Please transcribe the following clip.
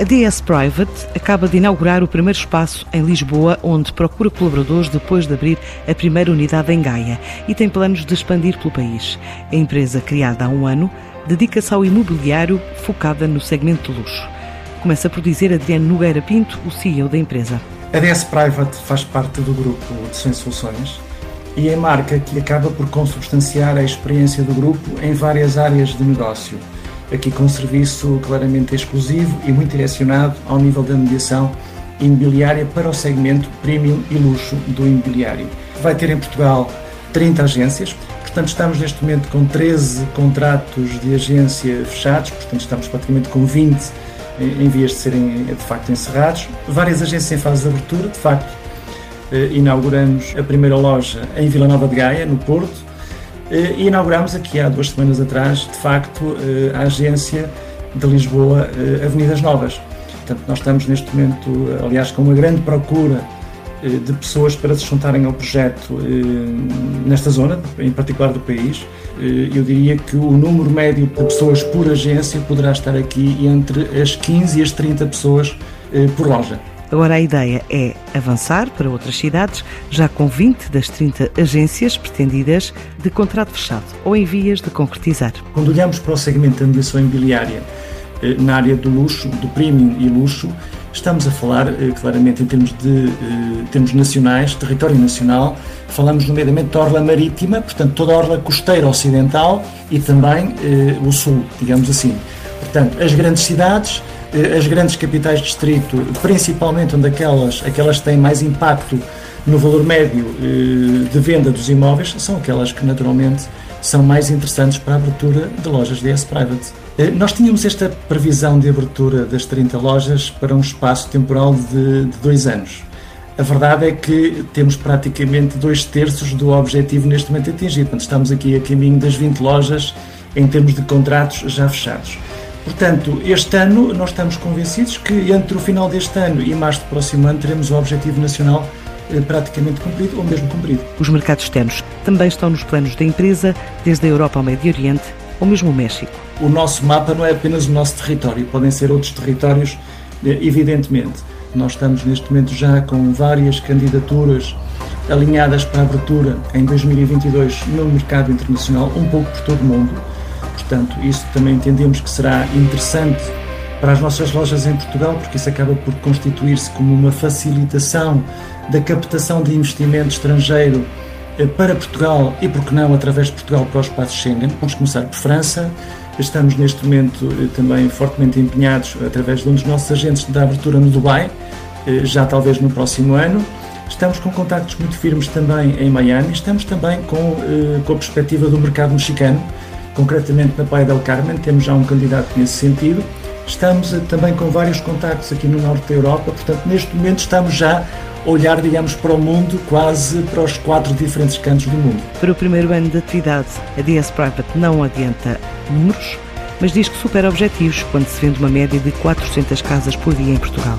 A DS Private acaba de inaugurar o primeiro espaço em Lisboa, onde procura colaboradores depois de abrir a primeira unidade em Gaia e tem planos de expandir pelo país. A empresa, criada há um ano, dedica-se ao imobiliário focada no segmento de luxo. Começa por dizer Adriano Nogueira Pinto, o CEO da empresa. A DS Private faz parte do grupo de 100 Soluções e é marca que acaba por consubstanciar a experiência do grupo em várias áreas de negócio aqui com um serviço claramente exclusivo e muito direcionado ao nível da mediação imobiliária para o segmento premium e luxo do imobiliário. Vai ter em Portugal 30 agências, portanto estamos neste momento com 13 contratos de agência fechados, portanto estamos praticamente com 20 em vias de serem de facto encerrados. Várias agências em fase de abertura, de facto eh, inauguramos a primeira loja em Vila Nova de Gaia, no Porto, e inauguramos aqui há duas semanas atrás, de facto, eh, a agência de Lisboa eh, Avenidas Novas. Portanto, nós estamos neste momento, aliás, com uma grande procura de pessoas para se juntarem ao projeto nesta zona, em particular do país. Eu diria que o número médio de pessoas por agência poderá estar aqui entre as 15 e as 30 pessoas por loja. Agora a ideia é avançar para outras cidades, já com 20 das 30 agências pretendidas de contrato fechado ou em vias de concretizar. Quando olhamos para o segmento da mediação imobiliária eh, na área do luxo, do premium e luxo, estamos a falar eh, claramente em termos de eh, termos nacionais, território nacional, falamos nomeadamente da orla marítima, portanto toda a orla costeira ocidental e também o sul, digamos assim. Portanto, as grandes cidades, eh, as grandes capitais de distrito, principalmente onde aquelas, aquelas têm mais impacto no valor médio eh, de venda dos imóveis, são aquelas que naturalmente são mais interessantes para a abertura de lojas DS Private. Eh, nós tínhamos esta previsão de abertura das 30 lojas para um espaço temporal de, de dois anos. A verdade é que temos praticamente dois terços do objetivo neste momento atingido. Portanto, estamos aqui a caminho das 20 lojas em termos de contratos já fechados. Portanto, este ano nós estamos convencidos que entre o final deste ano e março do próximo ano teremos o objetivo nacional eh, praticamente cumprido ou mesmo cumprido. Os mercados externos também estão nos planos da empresa, desde a Europa ao Médio Oriente ou mesmo o México. O nosso mapa não é apenas o nosso território, podem ser outros territórios, eh, evidentemente. Nós estamos neste momento já com várias candidaturas alinhadas para a abertura em 2022 no mercado internacional, um pouco por todo o mundo. Portanto, isso também entendemos que será interessante para as nossas lojas em Portugal, porque isso acaba por constituir-se como uma facilitação da captação de investimento estrangeiro eh, para Portugal e, por que não, através de Portugal para o espaço Schengen. Vamos começar por França. Estamos neste momento eh, também fortemente empenhados, através de um dos nossos agentes, da abertura no Dubai, eh, já talvez no próximo ano. Estamos com contactos muito firmes também em Miami. Estamos também com, com a perspectiva do mercado mexicano concretamente na Praia del Carmen, temos já um candidato nesse sentido. Estamos eh, também com vários contactos aqui no norte da Europa, portanto, neste momento estamos já a olhar, digamos, para o mundo, quase para os quatro diferentes cantos do mundo. Para o primeiro ano de atividade, a DS Private não adianta números, mas diz que supera objetivos quando se vende uma média de 400 casas por dia em Portugal.